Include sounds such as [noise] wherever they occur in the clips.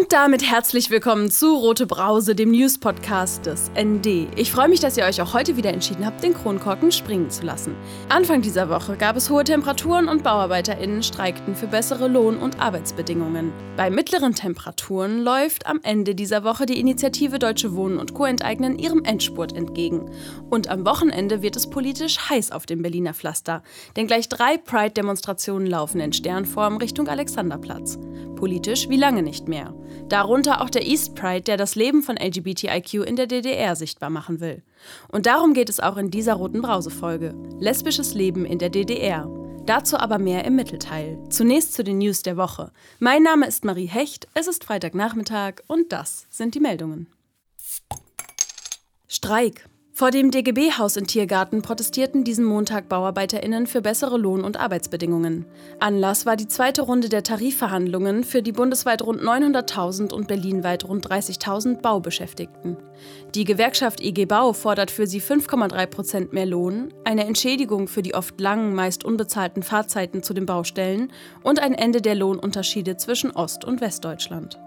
Und damit herzlich willkommen zu Rote Brause, dem News-Podcast des ND. Ich freue mich, dass ihr euch auch heute wieder entschieden habt, den Kronkorken springen zu lassen. Anfang dieser Woche gab es hohe Temperaturen und BauarbeiterInnen streikten für bessere Lohn- und Arbeitsbedingungen. Bei mittleren Temperaturen läuft am Ende dieser Woche die Initiative Deutsche Wohnen und Co. enteignen ihrem Endspurt entgegen. Und am Wochenende wird es politisch heiß auf dem Berliner Pflaster, denn gleich drei Pride-Demonstrationen laufen in Sternform Richtung Alexanderplatz. Politisch wie lange nicht mehr. Darunter auch der East Pride, der das Leben von LGBTIQ in der DDR sichtbar machen will. Und darum geht es auch in dieser roten Brause-Folge. Lesbisches Leben in der DDR. Dazu aber mehr im Mittelteil. Zunächst zu den News der Woche. Mein Name ist Marie Hecht, es ist Freitagnachmittag und das sind die Meldungen. Streik. Vor dem DGB-Haus in Tiergarten protestierten diesen Montag BauarbeiterInnen für bessere Lohn- und Arbeitsbedingungen. Anlass war die zweite Runde der Tarifverhandlungen für die bundesweit rund 900.000 und berlinweit rund 30.000 Baubeschäftigten. Die Gewerkschaft IG Bau fordert für sie 5,3 Prozent mehr Lohn, eine Entschädigung für die oft langen, meist unbezahlten Fahrzeiten zu den Baustellen und ein Ende der Lohnunterschiede zwischen Ost- und Westdeutschland.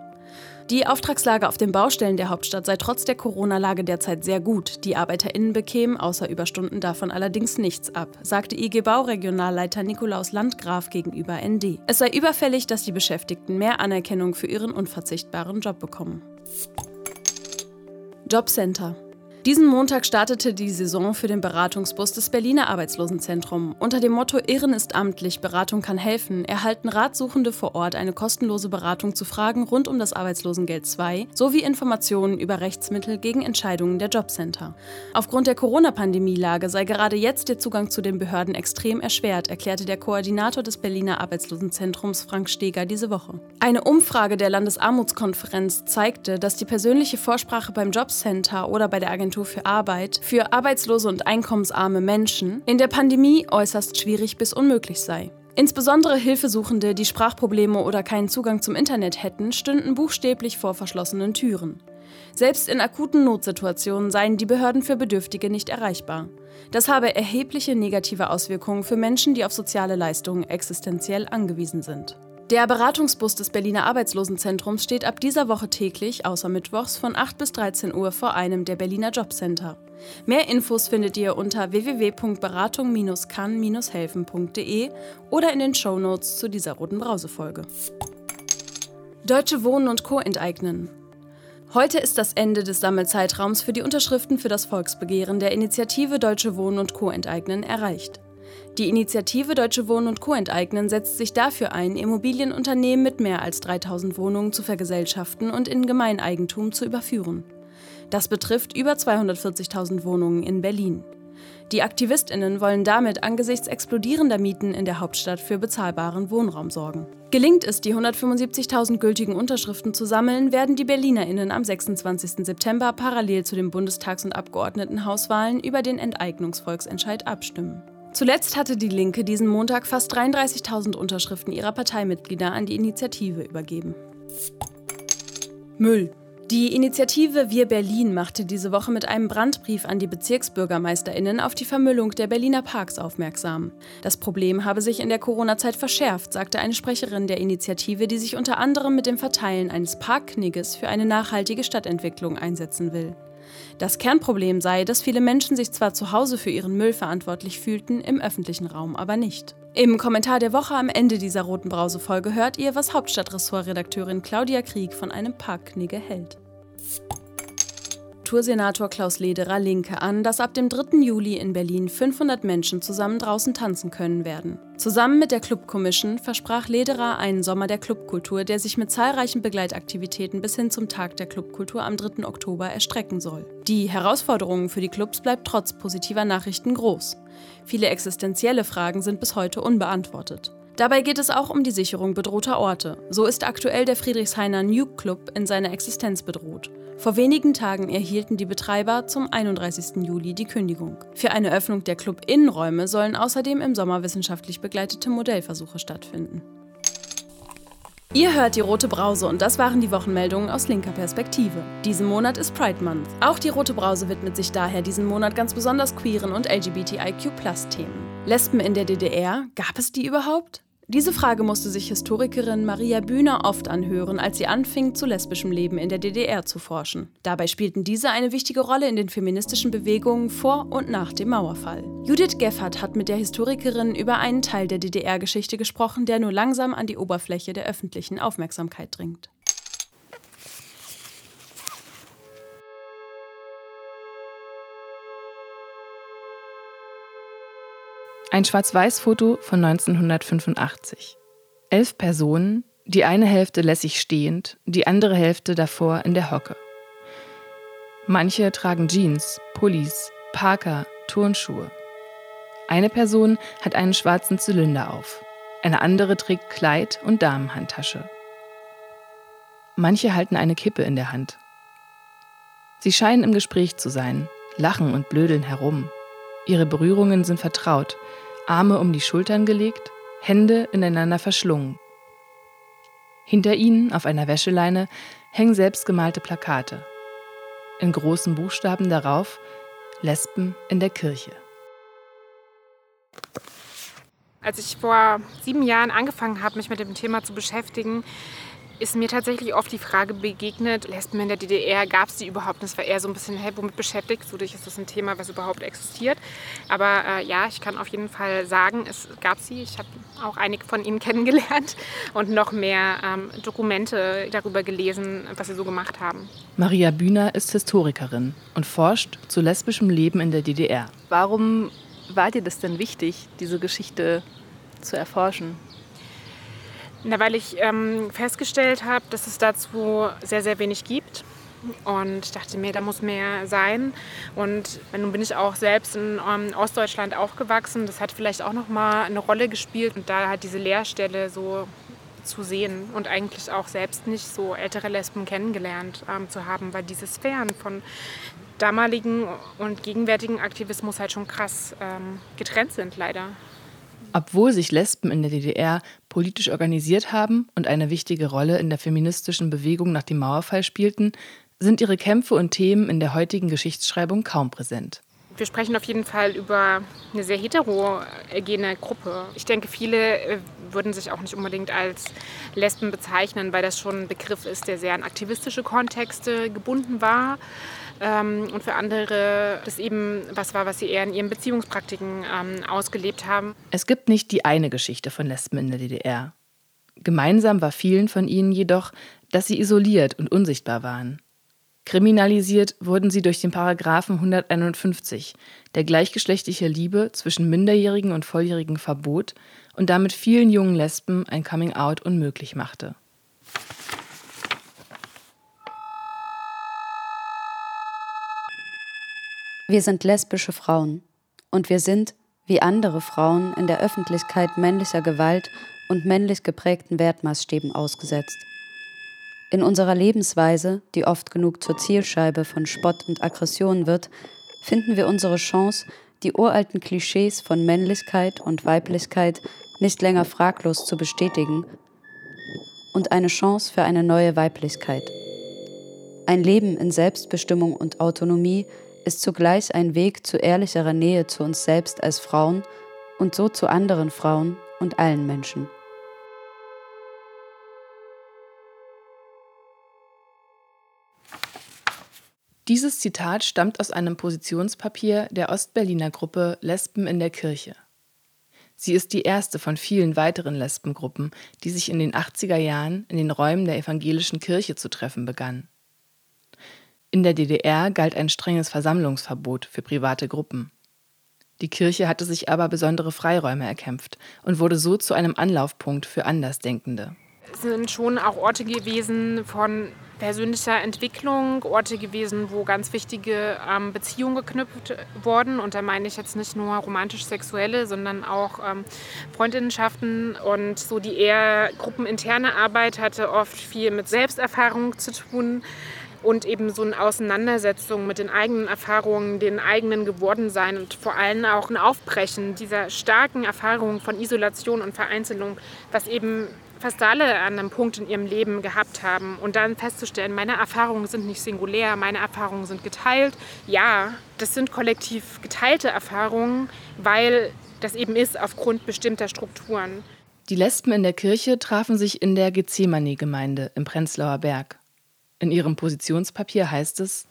Die Auftragslage auf den Baustellen der Hauptstadt sei trotz der Corona-Lage derzeit sehr gut. Die ArbeiterInnen bekämen außer Überstunden davon allerdings nichts ab, sagte IG Bau-Regionalleiter Nikolaus Landgraf gegenüber ND. Es sei überfällig, dass die Beschäftigten mehr Anerkennung für ihren unverzichtbaren Job bekommen. Jobcenter. Diesen Montag startete die Saison für den Beratungsbus des Berliner Arbeitslosenzentrum. Unter dem Motto Irren ist amtlich, Beratung kann helfen, erhalten Ratsuchende vor Ort eine kostenlose Beratung zu Fragen rund um das Arbeitslosengeld II sowie Informationen über Rechtsmittel gegen Entscheidungen der Jobcenter. Aufgrund der Corona-Pandemielage sei gerade jetzt der Zugang zu den Behörden extrem erschwert, erklärte der Koordinator des Berliner Arbeitslosenzentrums Frank Steger diese Woche. Eine Umfrage der Landesarmutskonferenz zeigte, dass die persönliche Vorsprache beim Jobcenter oder bei der Agentur Bundesagentur für Arbeit für arbeitslose und einkommensarme Menschen in der Pandemie äußerst schwierig bis unmöglich sei. Insbesondere Hilfesuchende, die Sprachprobleme oder keinen Zugang zum Internet hätten, stünden buchstäblich vor verschlossenen Türen. Selbst in akuten Notsituationen seien die Behörden für Bedürftige nicht erreichbar. Das habe erhebliche negative Auswirkungen für Menschen, die auf soziale Leistungen existenziell angewiesen sind. Der Beratungsbus des Berliner Arbeitslosenzentrums steht ab dieser Woche täglich, außer Mittwochs, von 8 bis 13 Uhr vor einem der Berliner Jobcenter. Mehr Infos findet ihr unter www.beratung-kann-helfen.de oder in den Shownotes zu dieser roten Brausefolge. Deutsche Wohnen und Co. enteignen. Heute ist das Ende des Sammelzeitraums für die Unterschriften für das Volksbegehren der Initiative Deutsche Wohnen und Co. enteignen erreicht. Die Initiative Deutsche Wohnen und Co. enteignen setzt sich dafür ein, Immobilienunternehmen mit mehr als 3000 Wohnungen zu vergesellschaften und in Gemeineigentum zu überführen. Das betrifft über 240.000 Wohnungen in Berlin. Die Aktivistinnen wollen damit angesichts explodierender Mieten in der Hauptstadt für bezahlbaren Wohnraum sorgen. Gelingt es, die 175.000 gültigen Unterschriften zu sammeln, werden die Berlinerinnen am 26. September parallel zu den Bundestags- und Abgeordnetenhauswahlen über den Enteignungsvolksentscheid abstimmen. Zuletzt hatte die Linke diesen Montag fast 33.000 Unterschriften ihrer Parteimitglieder an die Initiative übergeben. Müll. Die Initiative Wir Berlin machte diese Woche mit einem Brandbrief an die Bezirksbürgermeisterinnen auf die Vermüllung der Berliner Parks aufmerksam. Das Problem habe sich in der Corona-Zeit verschärft, sagte eine Sprecherin der Initiative, die sich unter anderem mit dem Verteilen eines Parkknigges für eine nachhaltige Stadtentwicklung einsetzen will. Das Kernproblem sei, dass viele Menschen sich zwar zu Hause für ihren Müll verantwortlich fühlten, im öffentlichen Raum aber nicht. Im Kommentar der Woche am Ende dieser roten Brause-Folge hört ihr, was Hauptstadtressortredakteurin Claudia Krieg von einem Parkknigge hält. Kultursenator Klaus Lederer Linke an, dass ab dem 3. Juli in Berlin 500 Menschen zusammen draußen tanzen können werden. Zusammen mit der Club Commission versprach Lederer einen Sommer der Clubkultur, der sich mit zahlreichen Begleitaktivitäten bis hin zum Tag der Clubkultur am 3. Oktober erstrecken soll. Die Herausforderungen für die Clubs bleibt trotz positiver Nachrichten groß. Viele existenzielle Fragen sind bis heute unbeantwortet. Dabei geht es auch um die Sicherung bedrohter Orte. So ist aktuell der Friedrichshainer Nuke Club in seiner Existenz bedroht. Vor wenigen Tagen erhielten die Betreiber zum 31. Juli die Kündigung. Für eine Öffnung der Club-Innenräume sollen außerdem im Sommer wissenschaftlich begleitete Modellversuche stattfinden. Ihr hört die Rote Brause und das waren die Wochenmeldungen aus linker Perspektive. Diesen Monat ist Pride Month. Auch die Rote Brause widmet sich daher diesen Monat ganz besonders queeren und LGBTIQ-Themen. Lesben in der DDR, gab es die überhaupt? Diese Frage musste sich Historikerin Maria Bühner oft anhören, als sie anfing, zu lesbischem Leben in der DDR zu forschen. Dabei spielten diese eine wichtige Rolle in den feministischen Bewegungen vor und nach dem Mauerfall. Judith Geffert hat mit der Historikerin über einen Teil der DDR-Geschichte gesprochen, der nur langsam an die Oberfläche der öffentlichen Aufmerksamkeit dringt. Ein Schwarz-Weiß-Foto von 1985. Elf Personen, die eine Hälfte lässig stehend, die andere Hälfte davor in der Hocke. Manche tragen Jeans, Pullis, Parker, Turnschuhe. Eine Person hat einen schwarzen Zylinder auf, eine andere trägt Kleid und Damenhandtasche. Manche halten eine Kippe in der Hand. Sie scheinen im Gespräch zu sein, lachen und blödeln herum. Ihre Berührungen sind vertraut, Arme um die Schultern gelegt, Hände ineinander verschlungen. Hinter ihnen auf einer Wäscheleine hängen selbstgemalte Plakate. In großen Buchstaben darauf Lesben in der Kirche. Als ich vor sieben Jahren angefangen habe, mich mit dem Thema zu beschäftigen, ist mir tatsächlich oft die Frage begegnet, Lesben in der DDR, gab es die überhaupt? Und es war eher so ein bisschen, hey, womit beschäftigt du dich? Ist das ein Thema, was überhaupt existiert? Aber äh, ja, ich kann auf jeden Fall sagen, es gab sie. Ich habe auch einige von ihnen [laughs] kennengelernt und noch mehr ähm, Dokumente darüber gelesen, was sie so gemacht haben. Maria Bühner ist Historikerin und forscht zu lesbischem Leben in der DDR. Warum war dir das denn wichtig, diese Geschichte zu erforschen? Na, weil ich ähm, festgestellt habe, dass es dazu sehr, sehr wenig gibt. Und ich dachte mir, da muss mehr sein. Und nun bin ich auch selbst in ähm, Ostdeutschland aufgewachsen. Das hat vielleicht auch noch mal eine Rolle gespielt. Und da hat diese Lehrstelle so zu sehen und eigentlich auch selbst nicht so ältere Lesben kennengelernt ähm, zu haben, weil diese Sphären von damaligen und gegenwärtigen Aktivismus halt schon krass ähm, getrennt sind, leider. Obwohl sich Lesben in der DDR politisch organisiert haben und eine wichtige Rolle in der feministischen Bewegung nach dem Mauerfall spielten, sind ihre Kämpfe und Themen in der heutigen Geschichtsschreibung kaum präsent. Wir sprechen auf jeden Fall über eine sehr heterogene Gruppe. Ich denke, viele äh, würden sich auch nicht unbedingt als Lesben bezeichnen, weil das schon ein Begriff ist, der sehr an aktivistische Kontexte gebunden war. Ähm, und für andere das eben was war, was sie eher in ihren Beziehungspraktiken ähm, ausgelebt haben. Es gibt nicht die eine Geschichte von Lesben in der DDR. Gemeinsam war vielen von ihnen jedoch, dass sie isoliert und unsichtbar waren. Kriminalisiert wurden sie durch den Paragraphen 151, der gleichgeschlechtliche Liebe zwischen Minderjährigen und Volljährigen verbot und damit vielen jungen Lesben ein Coming-out unmöglich machte. Wir sind lesbische Frauen und wir sind, wie andere Frauen, in der Öffentlichkeit männlicher Gewalt und männlich geprägten Wertmaßstäben ausgesetzt. In unserer Lebensweise, die oft genug zur Zielscheibe von Spott und Aggression wird, finden wir unsere Chance, die uralten Klischees von Männlichkeit und Weiblichkeit nicht länger fraglos zu bestätigen und eine Chance für eine neue Weiblichkeit. Ein Leben in Selbstbestimmung und Autonomie, ist zugleich ein Weg zu ehrlicherer Nähe zu uns selbst als Frauen und so zu anderen Frauen und allen Menschen. Dieses Zitat stammt aus einem Positionspapier der Ostberliner Gruppe Lesben in der Kirche. Sie ist die erste von vielen weiteren Lesbengruppen, die sich in den 80er Jahren in den Räumen der evangelischen Kirche zu treffen begannen. In der DDR galt ein strenges Versammlungsverbot für private Gruppen. Die Kirche hatte sich aber besondere Freiräume erkämpft und wurde so zu einem Anlaufpunkt für Andersdenkende. Es sind schon auch Orte gewesen von persönlicher Entwicklung, Orte gewesen, wo ganz wichtige ähm, Beziehungen geknüpft wurden. Und da meine ich jetzt nicht nur romantisch-sexuelle, sondern auch ähm, Freundinnenschaften. Und so die eher gruppeninterne Arbeit hatte oft viel mit Selbsterfahrung zu tun und eben so eine Auseinandersetzung mit den eigenen Erfahrungen, den eigenen Gewordensein und vor allem auch ein Aufbrechen dieser starken Erfahrungen von Isolation und Vereinzelung, was eben fast alle an einem Punkt in ihrem Leben gehabt haben und dann festzustellen, meine Erfahrungen sind nicht singulär, meine Erfahrungen sind geteilt. Ja, das sind kollektiv geteilte Erfahrungen, weil das eben ist aufgrund bestimmter Strukturen. Die Lesben in der Kirche trafen sich in der Gethsemane-Gemeinde im Prenzlauer Berg. In ihrem Positionspapier heißt es,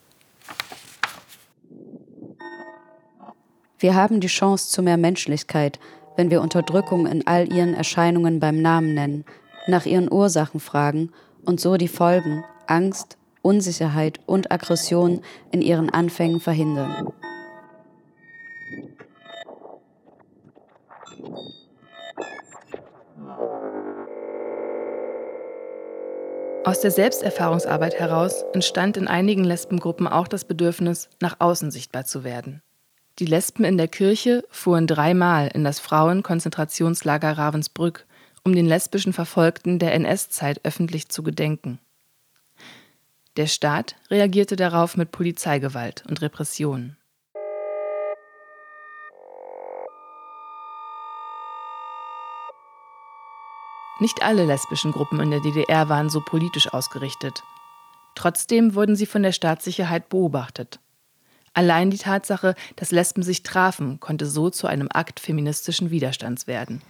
Wir haben die Chance zu mehr Menschlichkeit, wenn wir Unterdrückung in all ihren Erscheinungen beim Namen nennen, nach ihren Ursachen fragen und so die Folgen, Angst, Unsicherheit und Aggression in ihren Anfängen verhindern. Aus der Selbsterfahrungsarbeit heraus entstand in einigen Lesbengruppen auch das Bedürfnis, nach außen sichtbar zu werden. Die Lesben in der Kirche fuhren dreimal in das Frauenkonzentrationslager Ravensbrück, um den lesbischen Verfolgten der NS-Zeit öffentlich zu gedenken. Der Staat reagierte darauf mit Polizeigewalt und Repressionen. Nicht alle lesbischen Gruppen in der DDR waren so politisch ausgerichtet. Trotzdem wurden sie von der Staatssicherheit beobachtet. Allein die Tatsache, dass Lesben sich trafen, konnte so zu einem Akt feministischen Widerstands werden.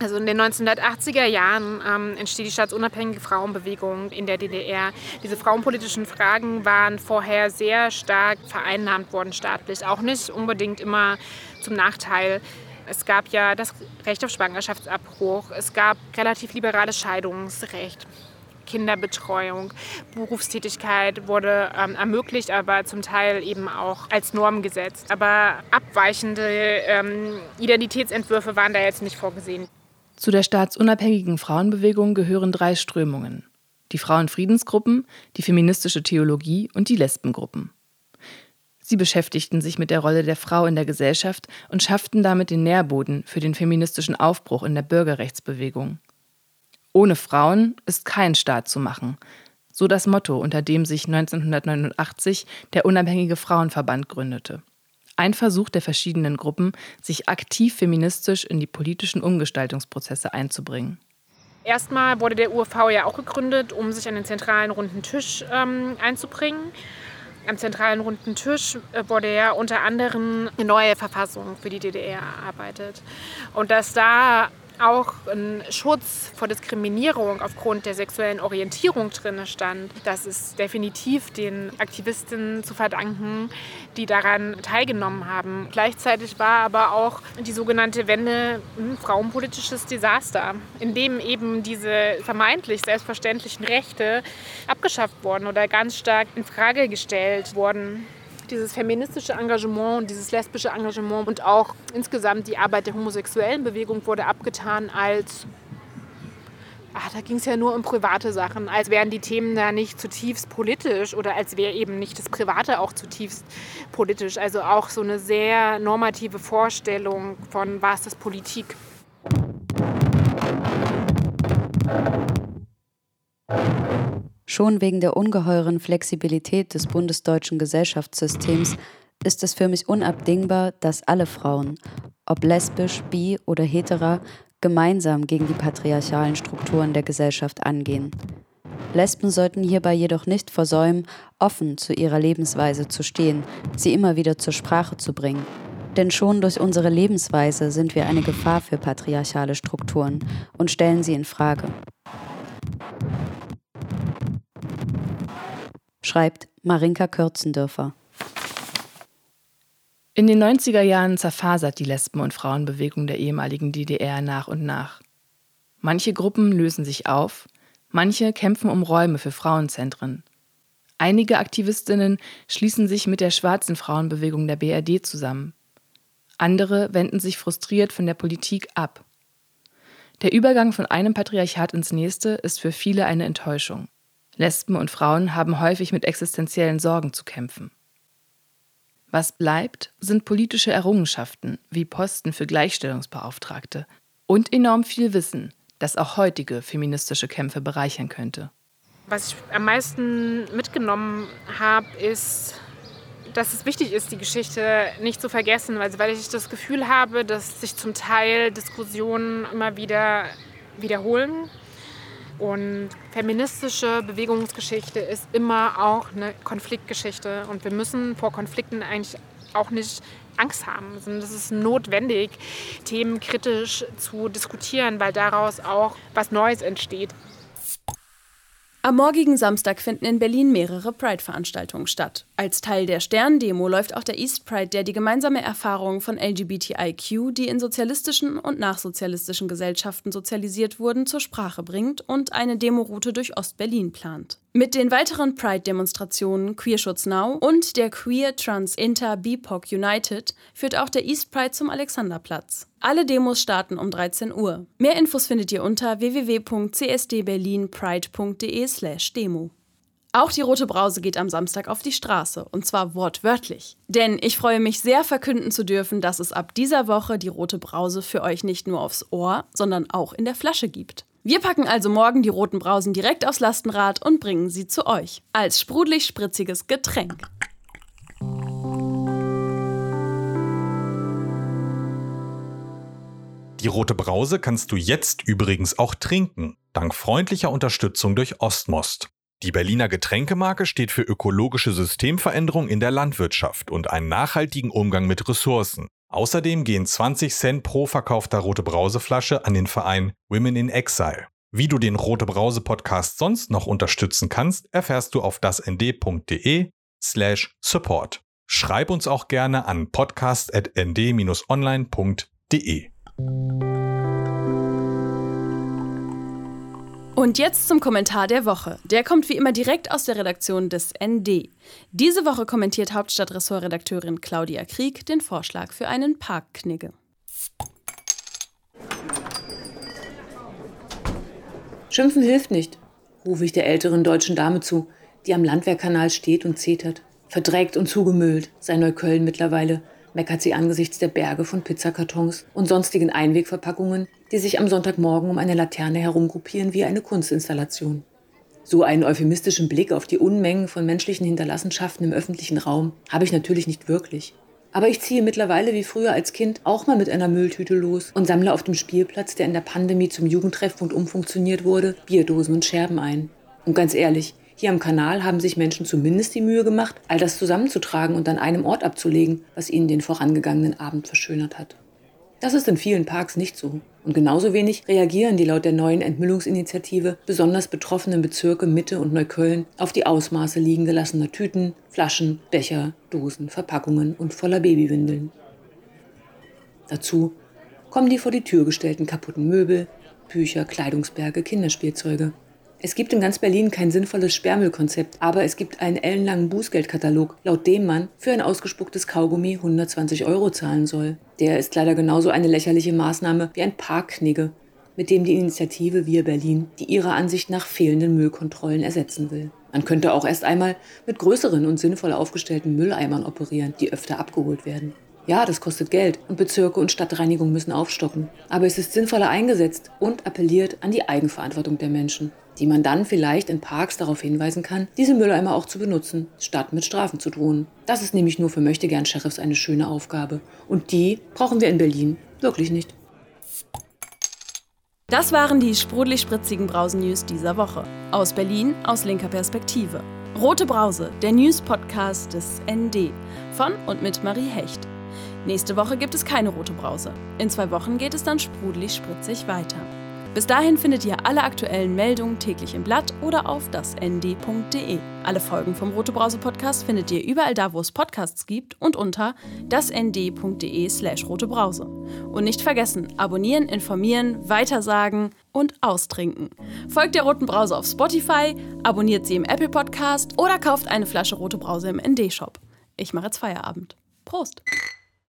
Also in den 1980er Jahren ähm, entsteht die staatsunabhängige Frauenbewegung in der DDR. Diese frauenpolitischen Fragen waren vorher sehr stark vereinnahmt worden staatlich, auch nicht unbedingt immer zum Nachteil. Es gab ja das Recht auf Schwangerschaftsabbruch, es gab relativ liberales Scheidungsrecht. Kinderbetreuung, Berufstätigkeit wurde ähm, ermöglicht, aber zum Teil eben auch als Norm gesetzt. Aber abweichende ähm, Identitätsentwürfe waren da jetzt nicht vorgesehen. Zu der staatsunabhängigen Frauenbewegung gehören drei Strömungen. Die Frauenfriedensgruppen, die feministische Theologie und die Lesbengruppen. Sie beschäftigten sich mit der Rolle der Frau in der Gesellschaft und schafften damit den Nährboden für den feministischen Aufbruch in der Bürgerrechtsbewegung. Ohne Frauen ist kein Staat zu machen. So das Motto, unter dem sich 1989 der Unabhängige Frauenverband gründete. Ein Versuch der verschiedenen Gruppen, sich aktiv feministisch in die politischen Umgestaltungsprozesse einzubringen. Erstmal wurde der UFV ja auch gegründet, um sich an den zentralen runden Tisch ähm, einzubringen. Am zentralen runden Tisch äh, wurde ja unter anderem eine neue Verfassung für die DDR erarbeitet. Und dass da auch ein Schutz vor Diskriminierung aufgrund der sexuellen Orientierung drin stand. Das ist definitiv den Aktivistinnen zu verdanken, die daran teilgenommen haben. Gleichzeitig war aber auch die sogenannte Wende ein frauenpolitisches Desaster, in dem eben diese vermeintlich selbstverständlichen Rechte abgeschafft wurden oder ganz stark in Frage gestellt wurden dieses feministische Engagement und dieses lesbische Engagement und auch insgesamt die Arbeit der homosexuellen Bewegung wurde abgetan als ach, da ging es ja nur um private Sachen, als wären die Themen da nicht zutiefst politisch oder als wäre eben nicht das Private auch zutiefst politisch. Also auch so eine sehr normative Vorstellung von, was ist Politik. Schon wegen der ungeheuren Flexibilität des bundesdeutschen Gesellschaftssystems ist es für mich unabdingbar, dass alle Frauen, ob lesbisch, bi oder hetera, gemeinsam gegen die patriarchalen Strukturen der Gesellschaft angehen. Lesben sollten hierbei jedoch nicht versäumen, offen zu ihrer Lebensweise zu stehen, sie immer wieder zur Sprache zu bringen. Denn schon durch unsere Lebensweise sind wir eine Gefahr für patriarchale Strukturen und stellen sie in Frage. Schreibt Marinka Kürzendörfer. In den 90er Jahren zerfasert die Lesben- und Frauenbewegung der ehemaligen DDR nach und nach. Manche Gruppen lösen sich auf, manche kämpfen um Räume für Frauenzentren. Einige Aktivistinnen schließen sich mit der schwarzen Frauenbewegung der BRD zusammen. Andere wenden sich frustriert von der Politik ab. Der Übergang von einem Patriarchat ins nächste ist für viele eine Enttäuschung. Lesben und Frauen haben häufig mit existenziellen Sorgen zu kämpfen. Was bleibt, sind politische Errungenschaften wie Posten für Gleichstellungsbeauftragte und enorm viel Wissen, das auch heutige feministische Kämpfe bereichern könnte. Was ich am meisten mitgenommen habe, ist, dass es wichtig ist, die Geschichte nicht zu vergessen, weil ich das Gefühl habe, dass sich zum Teil Diskussionen immer wieder wiederholen Und feministische Bewegungsgeschichte ist immer auch eine Konfliktgeschichte. Und wir müssen vor Konflikten eigentlich auch nicht Angst haben, sondern es ist notwendig, Themen kritisch zu diskutieren, weil daraus auch was Neues entsteht. Am morgigen Samstag finden in Berlin mehrere Pride-Veranstaltungen statt. Als Teil der Stern-Demo läuft auch der East Pride, der die gemeinsame Erfahrung von LGBTIQ, die in sozialistischen und nachsozialistischen Gesellschaften sozialisiert wurden, zur Sprache bringt und eine Demoroute durch Ost-Berlin plant. Mit den weiteren Pride-Demonstrationen Queerschutz Now und der Queer Trans Inter BIPOC United führt auch der East Pride zum Alexanderplatz. Alle Demos starten um 13 Uhr. Mehr Infos findet ihr unter www.csdberlin.pride.de/demo. Auch die Rote Brause geht am Samstag auf die Straße, und zwar wortwörtlich. Denn ich freue mich sehr verkünden zu dürfen, dass es ab dieser Woche die Rote Brause für euch nicht nur aufs Ohr, sondern auch in der Flasche gibt. Wir packen also morgen die roten Brausen direkt aufs Lastenrad und bringen sie zu euch. Als sprudelig-spritziges Getränk. Die rote Brause kannst du jetzt übrigens auch trinken, dank freundlicher Unterstützung durch Ostmost. Die Berliner Getränkemarke steht für ökologische Systemveränderung in der Landwirtschaft und einen nachhaltigen Umgang mit Ressourcen. Außerdem gehen 20 Cent pro verkaufter Rote Brauseflasche an den Verein Women in Exile. Wie du den Rote Brause Podcast sonst noch unterstützen kannst, erfährst du auf dasnd.de slash support. Schreib uns auch gerne an podcast.nd-online.de. Und jetzt zum Kommentar der Woche. Der kommt wie immer direkt aus der Redaktion des ND. Diese Woche kommentiert Hauptstadtressortredakteurin Claudia Krieg den Vorschlag für einen Parkknigge. Schimpfen hilft nicht, rufe ich der älteren deutschen Dame zu, die am Landwehrkanal steht und zetert. Verdreckt und zugemüllt sei Neukölln mittlerweile, meckert sie angesichts der Berge von Pizzakartons und sonstigen Einwegverpackungen, die sich am Sonntagmorgen um eine Laterne herumgruppieren wie eine Kunstinstallation. So einen euphemistischen Blick auf die Unmengen von menschlichen Hinterlassenschaften im öffentlichen Raum habe ich natürlich nicht wirklich. Aber ich ziehe mittlerweile wie früher als Kind auch mal mit einer Mülltüte los und sammle auf dem Spielplatz, der in der Pandemie zum Jugendtreffpunkt umfunktioniert wurde, Bierdosen und Scherben ein. Und ganz ehrlich, hier am Kanal haben sich Menschen zumindest die Mühe gemacht, all das zusammenzutragen und an einem Ort abzulegen, was ihnen den vorangegangenen Abend verschönert hat. Das ist in vielen Parks nicht so. Und genauso wenig reagieren die laut der neuen Entmüllungsinitiative besonders betroffenen Bezirke Mitte und Neukölln auf die Ausmaße liegen gelassener Tüten, Flaschen, Becher, Dosen, Verpackungen und voller Babywindeln. Dazu kommen die vor die Tür gestellten kaputten Möbel, Bücher, Kleidungsberge, Kinderspielzeuge. Es gibt in ganz Berlin kein sinnvolles Sperrmüllkonzept, aber es gibt einen ellenlangen Bußgeldkatalog, laut dem man für ein ausgespucktes Kaugummi 120 Euro zahlen soll. Der ist leider genauso eine lächerliche Maßnahme wie ein Parkknigge, mit dem die Initiative Wir Berlin die ihrer Ansicht nach fehlenden Müllkontrollen ersetzen will. Man könnte auch erst einmal mit größeren und sinnvoll aufgestellten Mülleimern operieren, die öfter abgeholt werden. Ja, das kostet Geld und Bezirke und Stadtreinigung müssen aufstocken. Aber es ist sinnvoller eingesetzt und appelliert an die Eigenverantwortung der Menschen die man dann vielleicht in Parks darauf hinweisen kann, diese Mülleimer auch zu benutzen, statt mit Strafen zu drohen. Das ist nämlich nur für Möchtegern-Sheriffs eine schöne Aufgabe. Und die brauchen wir in Berlin wirklich nicht. Das waren die sprudelig-spritzigen Brausen-News dieser Woche. Aus Berlin, aus linker Perspektive. Rote Brause, der News-Podcast des ND. Von und mit Marie Hecht. Nächste Woche gibt es keine Rote Brause. In zwei Wochen geht es dann sprudelig-spritzig weiter. Bis dahin findet ihr alle aktuellen Meldungen täglich im Blatt oder auf dasnd.de. Alle Folgen vom Rote Brause Podcast findet ihr überall da, wo es Podcasts gibt und unter dasnd.de/slash rotebrause. Und nicht vergessen, abonnieren, informieren, weitersagen und austrinken. Folgt der Roten Brause auf Spotify, abonniert sie im Apple Podcast oder kauft eine Flasche Rote Brause im ND-Shop. Ich mache jetzt Feierabend. Prost!